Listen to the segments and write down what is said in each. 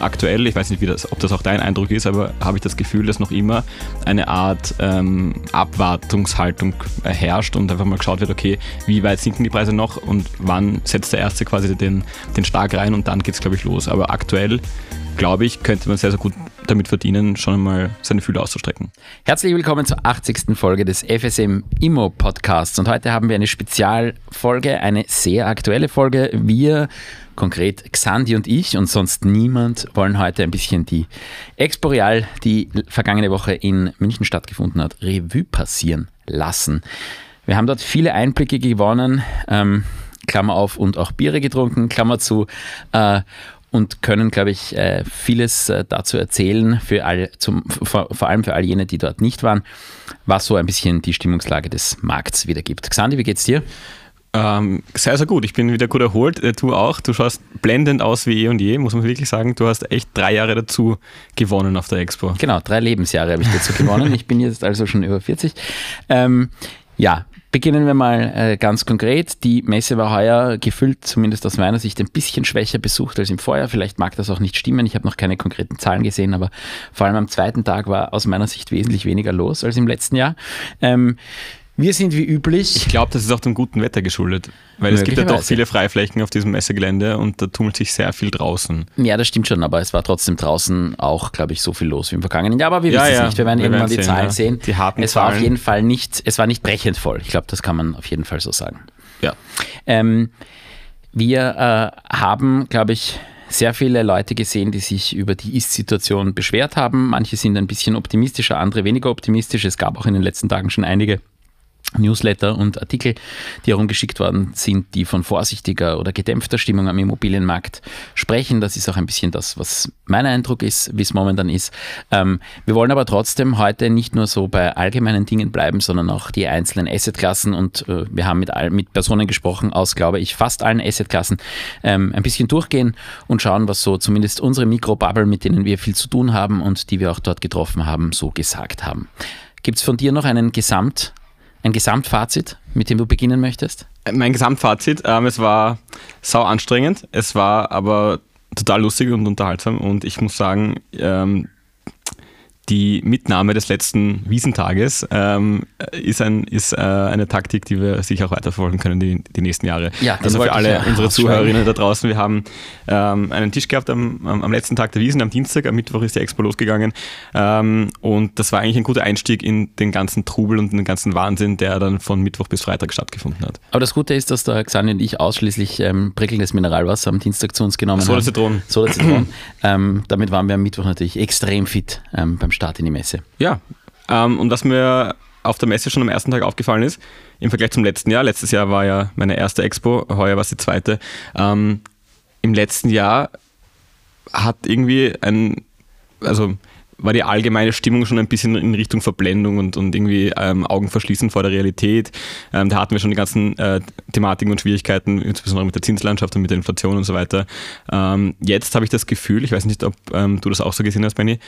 aktuell, ich weiß nicht, das, ob das auch dein Eindruck ist, aber habe ich das Gefühl, dass noch immer eine Art ähm, Abwartungshaltung herrscht und einfach mal geschaut wird, okay, wie weit sinken die Preise noch und wann setzt der Erste quasi den, den Stark rein und dann geht es, glaube ich, los. Aber aktuell, glaube ich, könnte man sehr, sehr gut damit verdienen, schon einmal seine Fühler auszustrecken. Herzlich willkommen zur 80. Folge des FSM Immo Podcasts und heute haben wir eine Spezialfolge, eine sehr aktuelle Folge. Wir konkret Xandi und ich und sonst niemand wollen heute ein bisschen die Expo Real, die vergangene Woche in München stattgefunden hat, Revue passieren lassen. Wir haben dort viele Einblicke gewonnen, ähm, Klammer auf, und auch Biere getrunken, Klammer zu. Äh, und können, glaube ich, äh, vieles äh, dazu erzählen, für all, zum, vor, vor, allem für all jene, die dort nicht waren, was so ein bisschen die Stimmungslage des Markts wiedergibt. Xandi, wie geht's dir? Ähm, sehr, sehr gut. Ich bin wieder gut erholt. Äh, du auch. Du schaust blendend aus wie eh und je, muss man wirklich sagen. Du hast echt drei Jahre dazu gewonnen auf der Expo. Genau, drei Lebensjahre habe ich dazu gewonnen. Ich bin jetzt also schon über 40. Ähm, ja, beginnen wir mal äh, ganz konkret. Die Messe war heuer gefüllt, zumindest aus meiner Sicht, ein bisschen schwächer besucht als im Vorjahr. Vielleicht mag das auch nicht stimmen. Ich habe noch keine konkreten Zahlen gesehen, aber vor allem am zweiten Tag war aus meiner Sicht wesentlich weniger los als im letzten Jahr. Ähm, wir sind wie üblich. Ich glaube, das ist auch dem guten Wetter geschuldet, weil es gibt ja doch viele Freiflächen auf diesem Messegelände und da tummelt sich sehr viel draußen. Ja, das stimmt schon, aber es war trotzdem draußen auch, glaube ich, so viel los wie im vergangenen Jahr. Aber wir ja, wissen ja. es nicht, wir werden wir irgendwann werden die sehen, Zahlen ja. sehen. Die harten es war auf jeden Fall nicht, es war nicht brechend voll. Ich glaube, das kann man auf jeden Fall so sagen. Ja. Ähm, wir äh, haben, glaube ich, sehr viele Leute gesehen, die sich über die Ist-Situation beschwert haben. Manche sind ein bisschen optimistischer, andere weniger optimistisch. Es gab auch in den letzten Tagen schon einige Newsletter und Artikel, die herumgeschickt worden sind, die von vorsichtiger oder gedämpfter Stimmung am Immobilienmarkt sprechen. Das ist auch ein bisschen das, was mein Eindruck ist, wie es momentan ist. Ähm, wir wollen aber trotzdem heute nicht nur so bei allgemeinen Dingen bleiben, sondern auch die einzelnen Assetklassen und äh, wir haben mit, all, mit Personen gesprochen aus, glaube ich, fast allen Assetklassen ähm, ein bisschen durchgehen und schauen, was so zumindest unsere Mikrobubble, mit denen wir viel zu tun haben und die wir auch dort getroffen haben, so gesagt haben. Gibt es von dir noch einen Gesamt ein Gesamtfazit, mit dem du beginnen möchtest? Mein Gesamtfazit, ähm, es war sau anstrengend, es war aber total lustig und unterhaltsam und ich muss sagen, ähm, die Mitnahme des letzten Wiesentages ähm, ist, ein, ist äh, eine Taktik, die wir sicher auch weiterverfolgen können die, die nächsten Jahre. Ja, also für alle ja unsere Zuhörerinnen da draußen, wir haben ähm, einen Tisch gehabt am, am, letzten Tag der Wiesen, am Dienstag, am Mittwoch ist die Expo losgegangen ähm, und das war eigentlich ein guter Einstieg in den ganzen Trubel und den ganzen Wahnsinn, der dann von Mittwoch bis Freitag stattgefunden hat. Aber das Gute ist, dass der Xani und ich ausschließlich ähm, prickelndes Mineralwasser am Dienstag zu uns genommen Soda haben. Zitronen. Soda Zitronen. ähm, damit waren wir am Mittwoch natürlich extrem fit ähm, beim Start in die Messe. Ja, ähm, und was mir auf der Messe schon am ersten Tag aufgefallen ist, im Vergleich zum letzten Jahr, letztes Jahr war ja meine erste Expo, heuer war es die zweite, ähm, im letzten Jahr hat irgendwie ein, also war die allgemeine Stimmung schon ein bisschen in Richtung Verblendung und, und irgendwie ähm, Augen verschließen vor der Realität. Ähm, da hatten wir schon die ganzen äh, Thematiken und Schwierigkeiten, insbesondere mit der Zinslandschaft und mit der Inflation und so weiter. Ähm, jetzt habe ich das Gefühl, ich weiß nicht, ob ähm, du das auch so gesehen hast, Benny,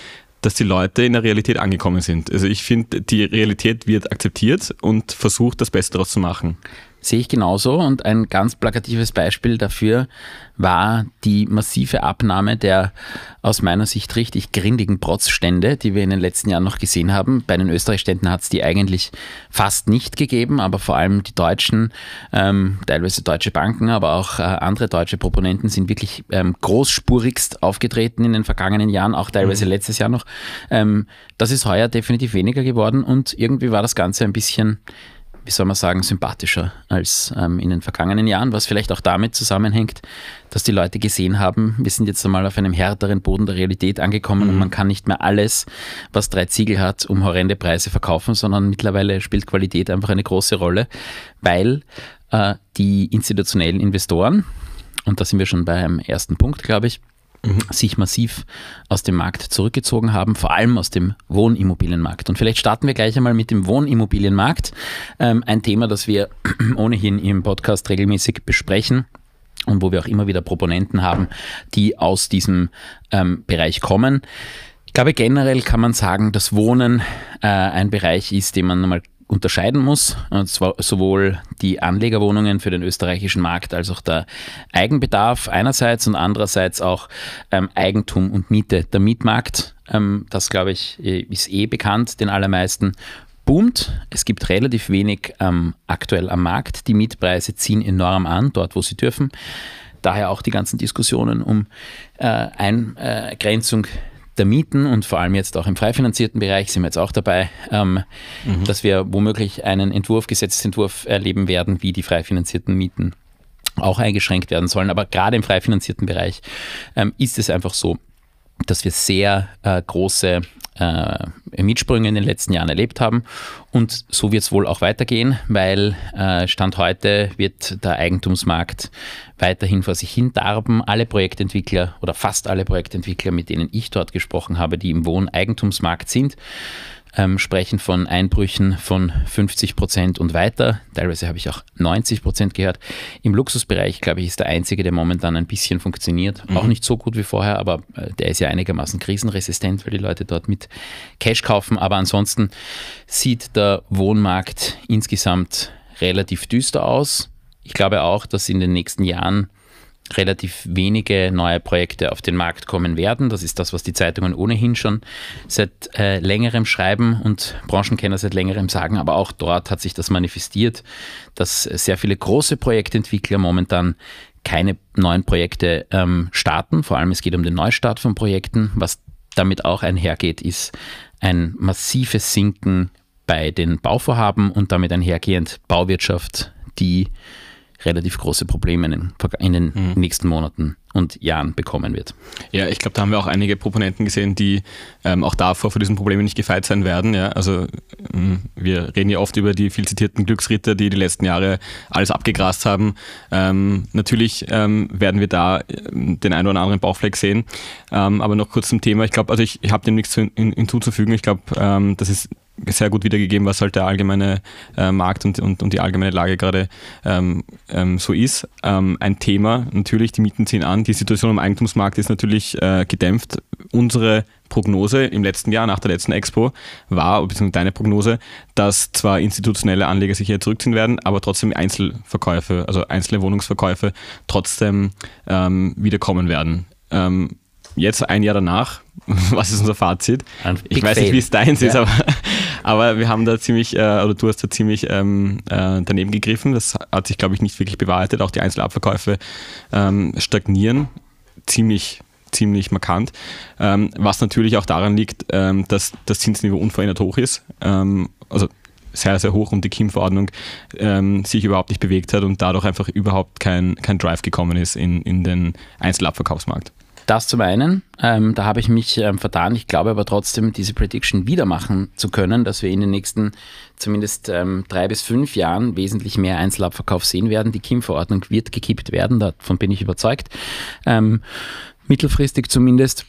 dass die Leute in der Realität angekommen sind. Also ich finde, die Realität wird akzeptiert und versucht, das Beste daraus zu machen. Sehe ich genauso und ein ganz plakatives Beispiel dafür war die massive Abnahme der aus meiner Sicht richtig grindigen Protzstände, die wir in den letzten Jahren noch gesehen haben. Bei den Österreich-Ständen hat es die eigentlich fast nicht gegeben, aber vor allem die deutschen, ähm, teilweise deutsche Banken, aber auch äh, andere deutsche Proponenten sind wirklich ähm, großspurigst aufgetreten in den vergangenen Jahren, auch teilweise mhm. letztes Jahr noch. Ähm, das ist heuer definitiv weniger geworden und irgendwie war das Ganze ein bisschen wie soll man sagen, sympathischer als ähm, in den vergangenen Jahren, was vielleicht auch damit zusammenhängt, dass die Leute gesehen haben, wir sind jetzt einmal auf einem härteren Boden der Realität angekommen mhm. und man kann nicht mehr alles, was drei Ziegel hat, um horrende Preise verkaufen, sondern mittlerweile spielt Qualität einfach eine große Rolle, weil äh, die institutionellen Investoren, und da sind wir schon beim ersten Punkt, glaube ich, mhm. sich massiv aus dem Markt zurückgezogen haben, vor allem aus dem Wohnimmobilienmarkt. Und vielleicht starten wir gleich einmal mit dem Wohnimmobilienmarkt. Ähm, ein Thema, das wir ohnehin im Podcast regelmäßig besprechen und wo wir auch immer wieder Proponenten haben, die aus diesem ähm, Bereich kommen. Ich glaube, generell kann man sagen, dass Wohnen äh, ein Bereich ist, den man nochmal unterscheiden muss. Und zwar sowohl die Anlegerwohnungen für den österreichischen Markt als auch der Eigenbedarf einerseits und andererseits auch ähm, Eigentum und Miete. Der Mietmarkt, ähm, das glaube ich, ist eh bekannt den allermeisten boomt. Es gibt relativ wenig ähm, aktuell am Markt. Die Mietpreise ziehen enorm an, dort wo sie dürfen. Daher auch die ganzen Diskussionen um äh, Eingrenzung der Mieten und vor allem jetzt auch im frei finanzierten Bereich sind wir jetzt auch dabei, ähm, mhm. dass wir womöglich einen Entwurf, Gesetzentwurf erleben werden, wie die frei finanzierten Mieten auch eingeschränkt werden sollen. Aber gerade im frei finanzierten Bereich ähm, ist es einfach so, dass wir sehr äh, große äh, Mietsprünge in den letzten Jahren erlebt haben. Und so wird es wohl auch weitergehen, weil äh, Stand heute wird der Eigentumsmarkt weiterhin vor sich hin darben. Alle Projektentwickler oder fast alle Projektentwickler, mit denen ich dort gesprochen habe, die im Wohneigentumsmarkt sind, ähm, sprechen von Einbrüchen von 50 Prozent und weiter. Teilweise habe ich auch 90 Prozent gehört. Im Luxusbereich, glaube ich, ist der einzige, der momentan ein bisschen funktioniert. Mhm. Auch nicht so gut wie vorher, aber äh, der ist ja einigermaßen krisenresistent, weil die Leute dort mit Cash kaufen. Aber ansonsten sieht der Wohnmarkt insgesamt relativ düster aus. Ich glaube auch, dass in den nächsten Jahren relativ wenige neue Projekte auf den Markt kommen werden. Das ist das, was die Zeitungen ohnehin schon seit äh, längerem schreiben und Branchenkenner seit längerem sagen. Aber auch dort hat sich das manifestiert, dass sehr viele große Projektentwickler momentan keine neuen Projekte ähm, starten. Vor allem es geht um den Neustart von Projekten. Was damit auch einhergeht, ist ein massives Sinken bei den Bauvorhaben und damit einhergehend Bauwirtschaft, die relativ große Probleme in, in den mhm. nächsten Monaten und Jahren bekommen wird. Ja, ich glaube, da haben wir auch einige Proponenten gesehen, die ähm, auch davor vor diesen Problemen nicht gefeit sein werden. Ja? Also ähm, wir reden ja oft über die viel zitierten Glücksritter, die die letzten Jahre alles abgegrast haben. Ähm, natürlich ähm, werden wir da ähm, den einen oder anderen Bauchfleck sehen. Ähm, aber noch kurz zum Thema. Ich glaube, also ich, ich habe dem nichts hinzuzufügen. Ich glaube, das ist sehr gut wiedergegeben, was halt der allgemeine äh, Markt und, und, und die allgemeine Lage gerade ähm, ähm, so ist. Ähm, ein Thema, natürlich, die Mieten ziehen an, die Situation am Eigentumsmarkt ist natürlich äh, gedämpft. Unsere Prognose im letzten Jahr, nach der letzten Expo, war, beziehungsweise deine Prognose, dass zwar institutionelle Anleger sich hier zurückziehen werden, aber trotzdem Einzelverkäufe, also einzelne Wohnungsverkäufe trotzdem ähm, wiederkommen werden. Ähm, jetzt ein Jahr danach, was ist unser Fazit? Ich weiß nicht, wie es deins ja. ist, aber, aber wir haben da ziemlich, äh, oder du hast da ziemlich ähm, äh, daneben gegriffen. Das hat sich, glaube ich, nicht wirklich bewahrheitet. Auch die Einzelabverkäufe ähm, stagnieren ziemlich ziemlich markant, ähm, was natürlich auch daran liegt, ähm, dass das Zinsniveau unverändert hoch ist, ähm, also sehr, sehr hoch und die KIM-Verordnung ähm, sich überhaupt nicht bewegt hat und dadurch einfach überhaupt kein, kein Drive gekommen ist in, in den Einzelabverkaufsmarkt. Das zum einen, ähm, da habe ich mich ähm, vertan. Ich glaube aber trotzdem, diese Prediction wieder machen zu können, dass wir in den nächsten zumindest ähm, drei bis fünf Jahren wesentlich mehr Einzelabverkauf sehen werden. Die KIM-Verordnung wird gekippt werden, davon bin ich überzeugt. Ähm, mittelfristig zumindest.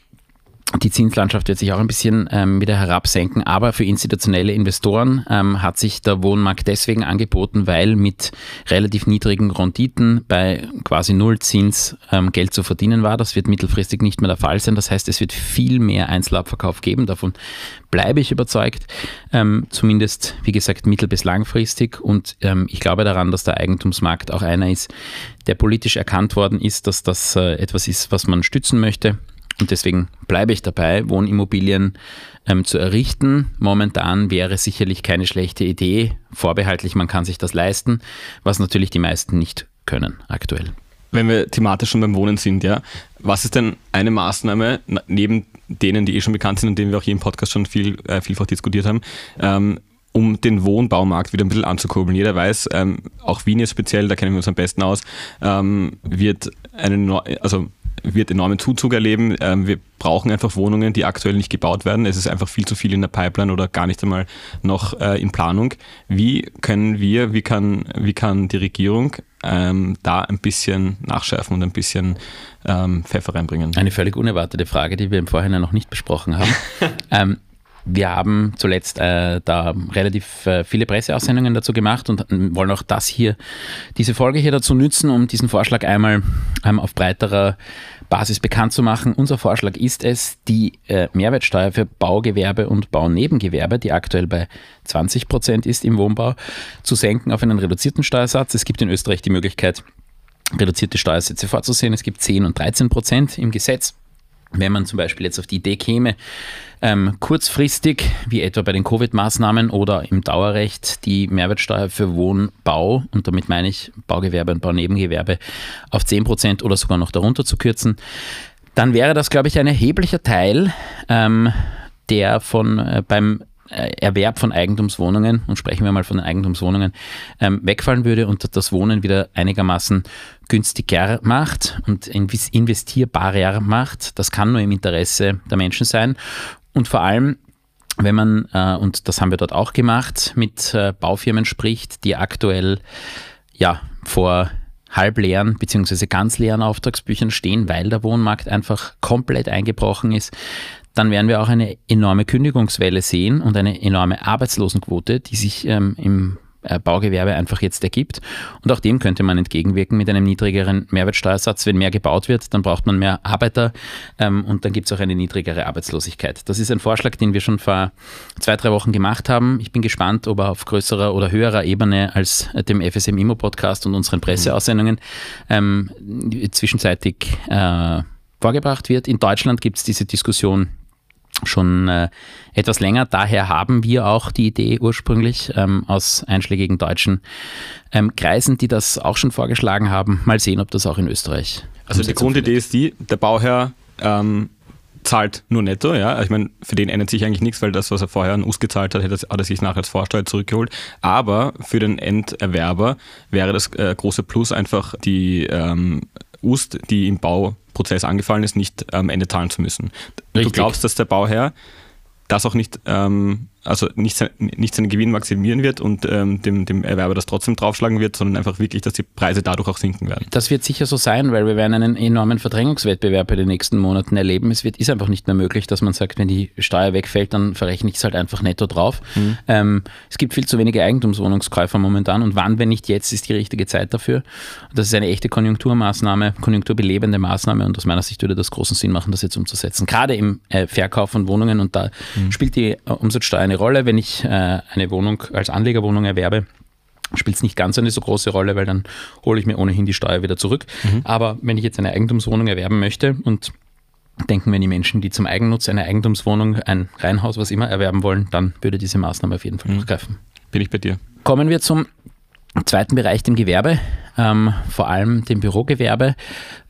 Die Zinslandschaft wird sich auch ein bisschen ähm, wieder herabsenken, aber für institutionelle Investoren ähm, hat sich der Wohnmarkt deswegen angeboten, weil mit relativ niedrigen Renditen bei quasi Nullzins ähm, Geld zu verdienen war. Das wird mittelfristig nicht mehr der Fall sein. Das heißt, es wird viel mehr Einzelabverkauf geben. Davon bleibe ich überzeugt, ähm, zumindest wie gesagt mittel- bis langfristig. Und ähm, ich glaube daran, dass der Eigentumsmarkt auch einer ist, der politisch erkannt worden ist, dass das äh, etwas ist, was man stützen möchte und deswegen bleibe ich dabei, Wohnimmobilien ähm, zu errichten. Momentan wäre sicherlich keine schlechte Idee. Vorbehaltlich, man kann sich das leisten, was natürlich die meisten nicht können aktuell. Wenn wir thematisch schon beim Wohnen sind, ja, was ist denn eine Maßnahme neben denen, die eh schon bekannt sind und denen wir auch hier im Podcast schon viel, äh, vielfach diskutiert haben, ähm, um den Wohnbaumarkt wieder ein bisschen anzukurbeln. Jeder weiß, ähm, auch Wien ist speziell, da kennen wir uns am besten aus, ähm, wird eine, also wird enormen Zuzug erleben. Ähm, wir brauchen einfach Wohnungen, die aktuell nicht gebaut werden. Es ist einfach viel zu viel in der Pipeline oder gar nicht einmal noch äh, in Planung. Wie können wir, wie kann, wie kann die Regierung ähm, da ein bisschen nachschärfen und ein bisschen ähm, Pfeffer reinbringen? Eine völlig unerwartete Frage, die wir im Vorhinein noch nicht besprochen haben. ähm, wir haben zuletzt äh, da relativ äh, viele Presseaussendungen dazu gemacht und wollen auch das hier, diese Folge hier dazu nützen, um diesen Vorschlag einmal ähm, auf breiterer Basis bekannt zu machen. Unser Vorschlag ist es, die äh, Mehrwertsteuer für Baugewerbe und Baunebengewerbe, die aktuell bei 20 Prozent ist im Wohnbau, zu senken auf einen reduzierten Steuersatz. Es gibt in Österreich die Möglichkeit, reduzierte Steuersätze vorzusehen. Es gibt 10 und 13 Prozent im Gesetz. Wenn man zum Beispiel jetzt auf die Idee käme, ähm, kurzfristig, wie etwa bei den Covid-Maßnahmen oder im Dauerrecht, die Mehrwertsteuer für Wohnbau, und damit meine ich Baugewerbe und Baunebengewerbe, auf 10 Prozent oder sogar noch darunter zu kürzen, dann wäre das, glaube ich, ein erheblicher Teil, ähm, der von äh, beim Erwerb von Eigentumswohnungen, und sprechen wir mal von den Eigentumswohnungen, ähm, wegfallen würde und das Wohnen wieder einigermaßen günstiger macht und investierbarer macht. Das kann nur im Interesse der Menschen sein. Und vor allem, wenn man, äh, und das haben wir dort auch gemacht, mit äh, Baufirmen spricht, die aktuell ja vor halbleeren bzw. ganz leeren Auftragsbüchern stehen, weil der Wohnmarkt einfach komplett eingebrochen ist, dann werden wir auch eine enorme Kündigungswelle sehen und eine enorme Arbeitslosenquote, die sich ähm, im äh, Baugewerbe einfach jetzt ergibt. Und auch dem könnte man entgegenwirken mit einem niedrigeren Mehrwertsteuersatz. Wenn mehr gebaut wird, dann braucht man mehr Arbeiter ähm, und dann gibt es auch eine niedrigere Arbeitslosigkeit. Das ist ein Vorschlag, den wir schon vor zwei, drei Wochen gemacht haben. Ich bin gespannt, ob er auf größerer oder höherer Ebene als dem FSM Immo Podcast und unseren Presseaussendungen ähm, zwischenzeitig äh, vorgebracht wird. In Deutschland gibt es diese Diskussion schon äh, etwas länger. Daher haben wir auch die Idee ursprünglich ähm, aus einschlägigen deutschen ähm, Kreisen, die das auch schon vorgeschlagen haben. Mal sehen, ob das auch in Österreich. Also die Grundidee ist die, der Bauherr ähm, zahlt nur netto, ja. Ich meine, für den ändert sich eigentlich nichts, weil das, was er vorher an US gezahlt hat, hat er sich nachher als Vorsteuer zurückgeholt. Aber für den Enderwerber wäre das äh, große Plus einfach die ähm, UST, die im Bauprozess angefallen ist, nicht am Ende zahlen zu müssen. Richtig. Du glaubst, dass der Bauherr das auch nicht ähm, also nicht, nicht seinen Gewinn maximieren wird und ähm, dem, dem Erwerber das trotzdem draufschlagen wird, sondern einfach wirklich, dass die Preise dadurch auch sinken werden. Das wird sicher so sein, weil wir werden einen enormen Verdrängungswettbewerb in den nächsten Monaten erleben. Es wird, ist einfach nicht mehr möglich, dass man sagt, wenn die Steuer wegfällt, dann verrechne ich es halt einfach netto drauf. Mhm. Ähm, es gibt viel zu wenige Eigentumswohnungskäufer momentan und wann, wenn nicht jetzt, ist die richtige Zeit dafür. Das ist eine echte Konjunkturmaßnahme, konjunkturbelebende Maßnahme und aus meiner Sicht würde das großen Sinn machen, das jetzt umzusetzen. Gerade im äh, Verkauf von Wohnungen und da mhm. spielt die äh, Umsatzsteuer eine eine Rolle. Wenn ich äh, eine Wohnung als Anlegerwohnung erwerbe, spielt es nicht ganz eine so große Rolle, weil dann hole ich mir ohnehin die Steuer wieder zurück. Mhm. Aber wenn ich jetzt eine Eigentumswohnung erwerben möchte und denken wir die Menschen, die zum Eigennutz eine Eigentumswohnung, ein Reihenhaus, was immer erwerben wollen, dann würde diese Maßnahme auf jeden Fall mhm. greifen. Bin ich bei dir. Kommen wir zum zweiten Bereich, dem Gewerbe, ähm, vor allem dem Bürogewerbe.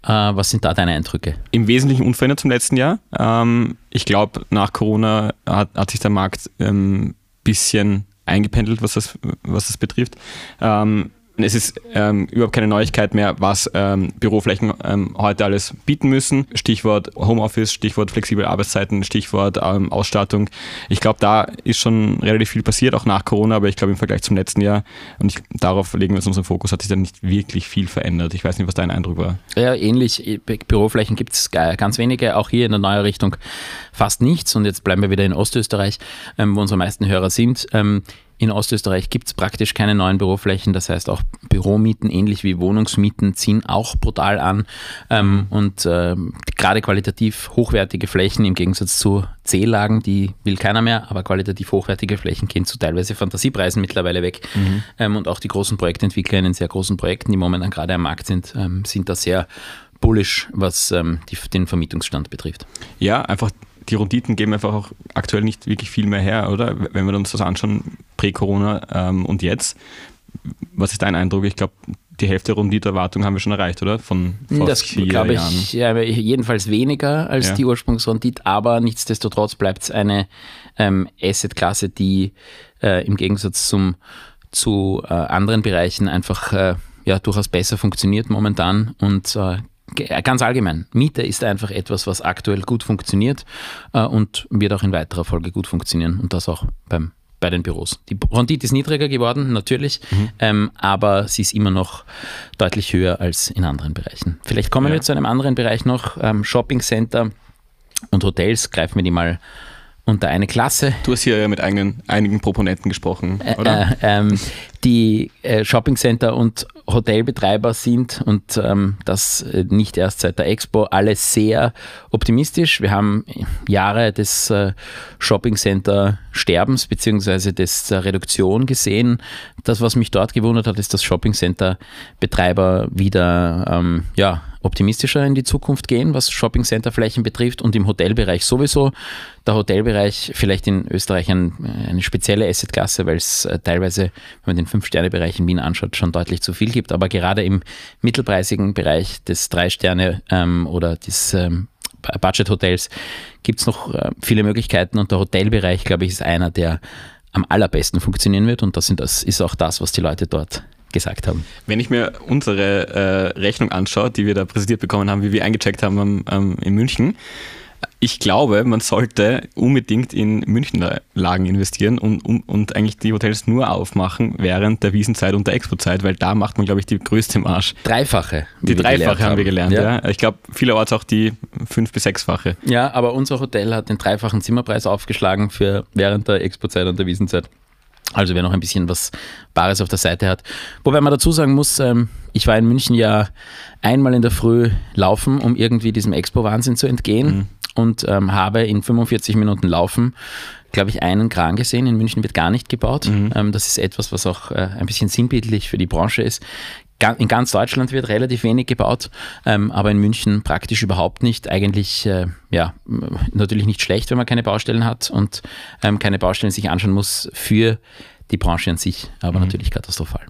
Äh, was sind da deine Eindrücke? Im Wesentlichen unverändert zum letzten Jahr. Ähm, ich glaube, nach Corona hat, hat, sich der Markt ein ähm, bisschen eingependelt, was das, was das betrifft. Ähm, es ist ähm, überhaupt keine Neuigkeit mehr, was ähm, Büroflächen ähm, heute alles bieten müssen. Stichwort Homeoffice, Stichwort flexible Arbeitszeiten, Stichwort ähm, Ausstattung. Ich glaube, da ist schon relativ viel passiert, auch nach Corona, aber ich glaube im Vergleich zum letzten Jahr, und ich, darauf legen wir jetzt unseren Fokus, hat sich da nicht wirklich viel verändert. Ich weiß nicht, was dein Eindruck war. Ja, ähnlich. Büroflächen gibt es ganz wenige, auch hier in der neuen Richtung fast nichts. Und jetzt bleiben wir wieder in Ostösterreich, ähm, wo unsere meisten Hörer sind. In Ostösterreich gibt es praktisch keine neuen Büroflächen, das heißt auch Büromieten, ähnlich wie Wohnungsmieten, ziehen auch brutal an. Ähm, und äh, gerade qualitativ hochwertige Flächen im Gegensatz zu C-Lagen, die will keiner mehr, aber qualitativ hochwertige Flächen gehen zu teilweise Fantasiepreisen mittlerweile weg. Mhm. Ähm, und auch die großen Projektentwickler in den sehr großen Projekten, die momentan gerade am Markt sind, ähm, sind da sehr bullish, was ähm, die, den Vermietungsstand betrifft. Ja, einfach die Renditen geben einfach auch aktuell nicht wirklich viel mehr her, oder? Wenn wir uns das anschauen, prä-Corona ähm, und jetzt. Was ist dein Eindruck? Ich glaube, die Hälfte der Renditeerwartung haben wir schon erreicht, oder? Von vor das glaube ich, ja, jedenfalls weniger als ja. die Ursprungsrendite, aber nichtsdestotrotz bleibt es eine ähm, Assetklasse, die äh, im Gegensatz zum, zu äh, anderen Bereichen einfach äh, ja, durchaus besser funktioniert momentan und äh, ganz allgemein, Miete ist einfach etwas, was aktuell gut funktioniert äh, und wird auch in weiterer Folge gut funktionieren und das auch beim, bei den Büros. Die Rendite ist niedriger geworden, natürlich, mhm. ähm, aber sie ist immer noch deutlich höher als in anderen Bereichen. Vielleicht kommen ja. wir zu einem anderen Bereich noch, ähm, Shopping Center und Hotels, greifen wir die mal unter eine Klasse. Du hast hier ja mit eigenen, einigen Proponenten gesprochen, oder? Äh, ähm, die äh, Shoppingcenter und Hotelbetreiber sind und ähm, das äh, nicht erst seit der Expo alle sehr optimistisch. Wir haben Jahre des äh, Shoppingcenter-Sterbens bzw. des äh, Reduktion gesehen. Das, was mich dort gewundert hat, ist, dass Shoppingcenter-Betreiber wieder ähm, ja, optimistischer in die Zukunft gehen, was Shopping-Center-Flächen betrifft und im Hotelbereich sowieso. Der Hotelbereich vielleicht in Österreich ein, eine spezielle Assetklasse, weil es äh, teilweise, wenn man den Fünf-Sterne-Bereich in Wien anschaut, schon deutlich zu viel gibt. Aber gerade im mittelpreisigen Bereich des Drei-Sterne- ähm, oder des ähm, Budget-Hotels gibt es noch äh, viele Möglichkeiten und der Hotelbereich, glaube ich, ist einer, der am allerbesten funktionieren wird und das, sind, das ist auch das, was die Leute dort gesagt haben. Wenn ich mir unsere äh, Rechnung anschaue, die wir da präsentiert bekommen haben, wie wir eingecheckt haben ähm, in München, ich glaube, man sollte unbedingt in Münchenlagen investieren und, um, und eigentlich die Hotels nur aufmachen während der Wiesenzeit und der Expo-Zeit, weil da macht man, glaube ich, die größte Marsch. Dreifache. Die Dreifache haben wir gelernt, ja. ja. Ich glaube, vielerorts auch die fünf- bis sechsfache. Ja, aber unser Hotel hat den dreifachen Zimmerpreis aufgeschlagen für während der Expo-Zeit und der Wiesenzeit. Also wer noch ein bisschen was Bares auf der Seite hat. Wobei man dazu sagen muss, ähm, ich war in München ja einmal in der Früh laufen, um irgendwie diesem Expo-Wahnsinn zu entgehen mhm. und ähm, habe in 45 Minuten Laufen, glaube ich, einen Kran gesehen. In München wird gar nicht gebaut. Mhm. Ähm, das ist etwas, was auch äh, ein bisschen sinnbildlich für die Branche ist in ganz Deutschland wird relativ wenig gebaut, ähm, aber in München praktisch überhaupt nicht. Eigentlich, äh, ja, natürlich nicht schlecht, wenn man keine Baustellen hat und ähm, keine Baustellen sich anschauen muss für die Branche an sich, aber mhm. natürlich katastrophal.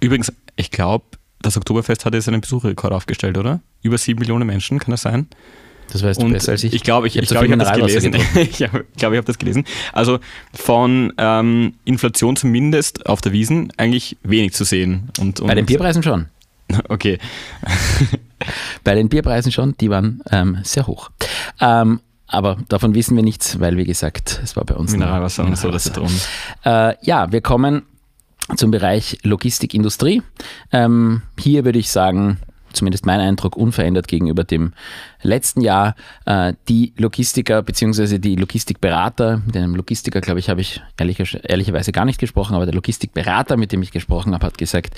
Übrigens, ich glaube, das Oktoberfest hat jetzt einen Besucherrekord aufgestellt, oder? Über sieben Millionen Menschen, kann das sein? Das weißt du und besser als ich. Ich glaube, ich, ich, ich, glaub, ich habe das gelesen. ich glaube, ich, habe das gelesen. Also von ähm, Inflation zumindest auf der Wiesen eigentlich wenig zu sehen. Und, und Bei den Bierpreisen schon. Okay. Bei den Bierpreisen schon, die waren ähm, sehr hoch. Ähm, aber davon wissen wir nichts, weil, wie gesagt, es war bei uns Mineralwasser und so, das drum. Äh, ja, wir kommen zum Bereich Logistikindustrie. Ähm, hier würde ich sagen, zumindest mein Eindruck, unverändert gegenüber dem letzten Jahr. Äh, die Logistiker bzw. die Logistikberater, mit einem Logistiker, glaube ich, habe ich ehrlich, ehrlicherweise gar nicht gesprochen, aber der Logistikberater, mit dem ich gesprochen habe, hat gesagt,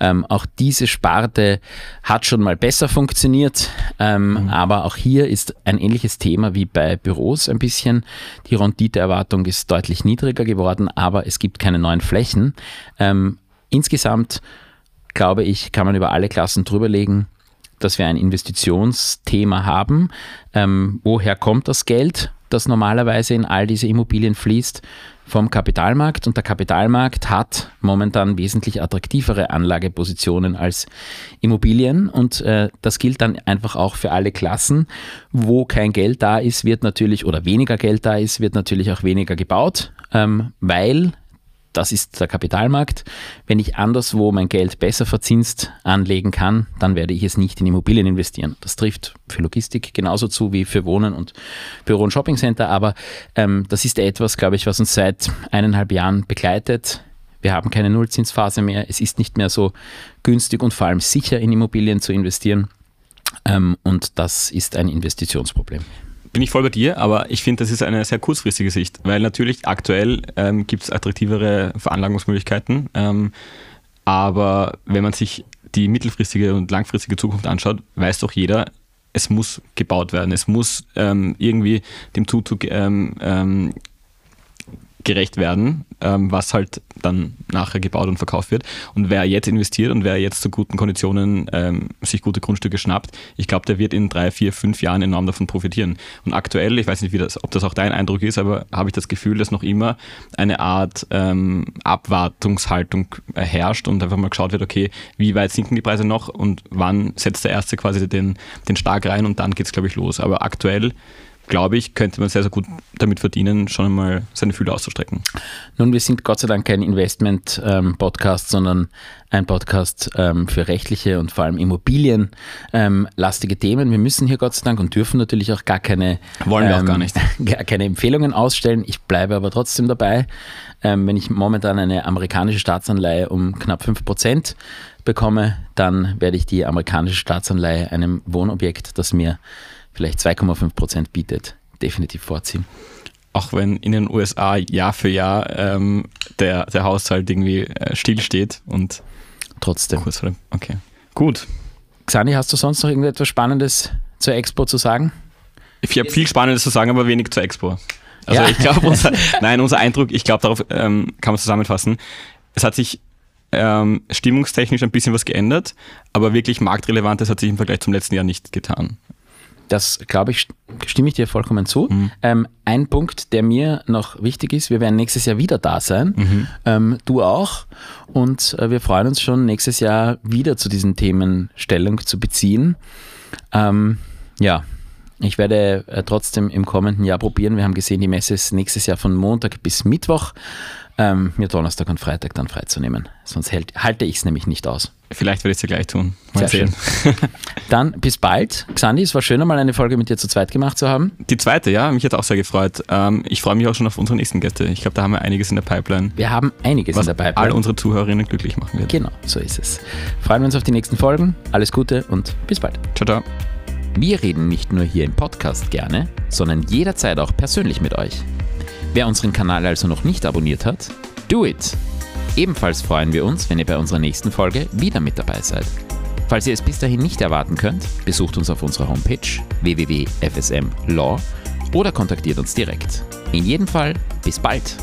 ähm, auch diese Sparte hat schon mal besser funktioniert, ähm, mhm. aber auch hier ist ein ähnliches Thema wie bei Büros ein bisschen. Die Renditeerwartung ist deutlich niedriger geworden, aber es gibt keine neuen Flächen. Ähm, insgesamt glaube ich, kann man über alle Klassen drüberlegen, dass wir ein Investitionsthema haben. Ähm, woher kommt das Geld, das normalerweise in all diese Immobilien fließt? Vom Kapitalmarkt. Und der Kapitalmarkt hat momentan wesentlich attraktivere Anlagepositionen als Immobilien. Und äh, das gilt dann einfach auch für alle Klassen. Wo kein Geld da ist, wird natürlich, oder weniger Geld da ist, wird natürlich auch weniger gebaut, ähm, weil das ist der Kapitalmarkt. Wenn ich anderswo mein Geld besser verzinst anlegen kann, dann werde ich es nicht in Immobilien investieren. Das trifft für Logistik genauso zu wie für Wohnen und Büro- und Shoppingcenter. Aber ähm, das ist etwas, glaube ich, was uns seit eineinhalb Jahren begleitet. Wir haben keine Nullzinsphase mehr. Es ist nicht mehr so günstig und vor allem sicher in Immobilien zu investieren. Ähm, und das ist ein Investitionsproblem bin ich voll bei dir, aber ich finde, das ist eine sehr kurzfristige Sicht, weil natürlich aktuell ähm, gibt es attraktivere Veranlagungsmöglichkeiten, ähm, aber wenn man sich die mittelfristige und langfristige Zukunft anschaut, weiß doch jeder, es muss gebaut werden, es muss ähm, irgendwie dem Zuzug ähm, ähm, gerecht werden, ähm, was halt dann nachher gebaut und verkauft wird. Und wer jetzt investiert und wer jetzt zu guten Konditionen ähm, sich gute Grundstücke schnappt, ich glaube, der wird in drei, vier, fünf Jahren enorm davon profitieren. Und aktuell, ich weiß nicht, das, ob das auch dein Eindruck ist, aber habe ich das Gefühl, dass noch immer eine Art ähm, Abwartungshaltung herrscht und einfach mal geschaut wird, okay, wie weit sinken die Preise noch und wann setzt der Erste quasi den, den Stark rein und dann geht es, glaube ich, los. Aber aktuell glaube ich, könnte man sehr, sehr gut damit verdienen, schon einmal seine Fühler auszustrecken. Nun, wir sind Gott sei Dank kein Investment-Podcast, ähm, sondern ein Podcast ähm, für rechtliche und vor allem immobilienlastige ähm, Themen. Wir müssen hier Gott sei Dank und dürfen natürlich auch gar keine, Wollen wir auch ähm, gar nicht. Gar keine Empfehlungen ausstellen. Ich bleibe aber trotzdem dabei. Ähm, wenn ich momentan eine amerikanische Staatsanleihe um knapp 5% bekomme, dann werde ich die amerikanische Staatsanleihe einem Wohnobjekt, das mir vielleicht 2,5 Prozent bietet, definitiv vorziehen. auch wenn in den USA Jahr für Jahr ähm, der, der Haushalt irgendwie äh, stillsteht und Trotzdem. kurz vor dem. Okay. Gut. Xani, hast du sonst noch irgendetwas Spannendes zur Expo zu sagen? Ich habe viel Spannendes zu sagen, aber wenig zur Expo. Also Ja. ich glaube, unser, nein, unser Eindruck, ich glaube, darauf ähm, kann man zusammenfassen. Es hat sich ähm, stimmungstechnisch ein bisschen was geändert, aber wirklich marktrelevantes hat sich im Vergleich zum letzten Jahr nicht getan. Das, glaube ich, stimme ich dir vollkommen zu. Ähm, ein Punkt, der mir noch wichtig ist, wir werden nächstes Jahr wieder da sein. Ähm, du auch. Und äh, wir freuen uns schon, nächstes Jahr wieder zu diesen Themen Stellung zu beziehen. Ähm, ja, ich werde äh, trotzdem im kommenden Jahr probieren. Wir haben gesehen, die Messe ist nächstes Jahr von Montag bis Mittwoch. Ähm, mir Donnerstag und Freitag dann freizunehmen. Sonst hält, halte ich es nämlich nicht aus. Vielleicht werde ich es ja gleich tun. Mal Sehr sehen. Dann bis bald. Xandi, es war schön, einmal eine Folge mit dir zu zweit gemacht zu haben. Die zweite, ja, mich hat auch sehr gefreut. Ähm, ich freue mich auch schon auf unsere nächsten Gäste. Ich glaube, da haben wir einiges in der Pipeline, Wir haben einiges was in der all Pipeline. unsere Zuhörerinnen glücklich machen wird. Genau, so ist es. Freuen wir uns auf die nächsten Folgen. Alles Gute und bis bald. Ciao, ciao. Wir reden nicht nur hier im Podcast gerne, sondern jederzeit auch persönlich mit euch. Wer unseren Kanal also noch nicht abonniert hat, do it! Ebenfalls freuen wir uns, wenn ihr bei unserer nächsten Folge wieder mit dabei seid. Falls ihr es bis dahin nicht erwarten könnt, besucht uns auf unserer Homepage www.fsmlaw oder kontaktiert uns direkt. In jedem Fall, bis bald!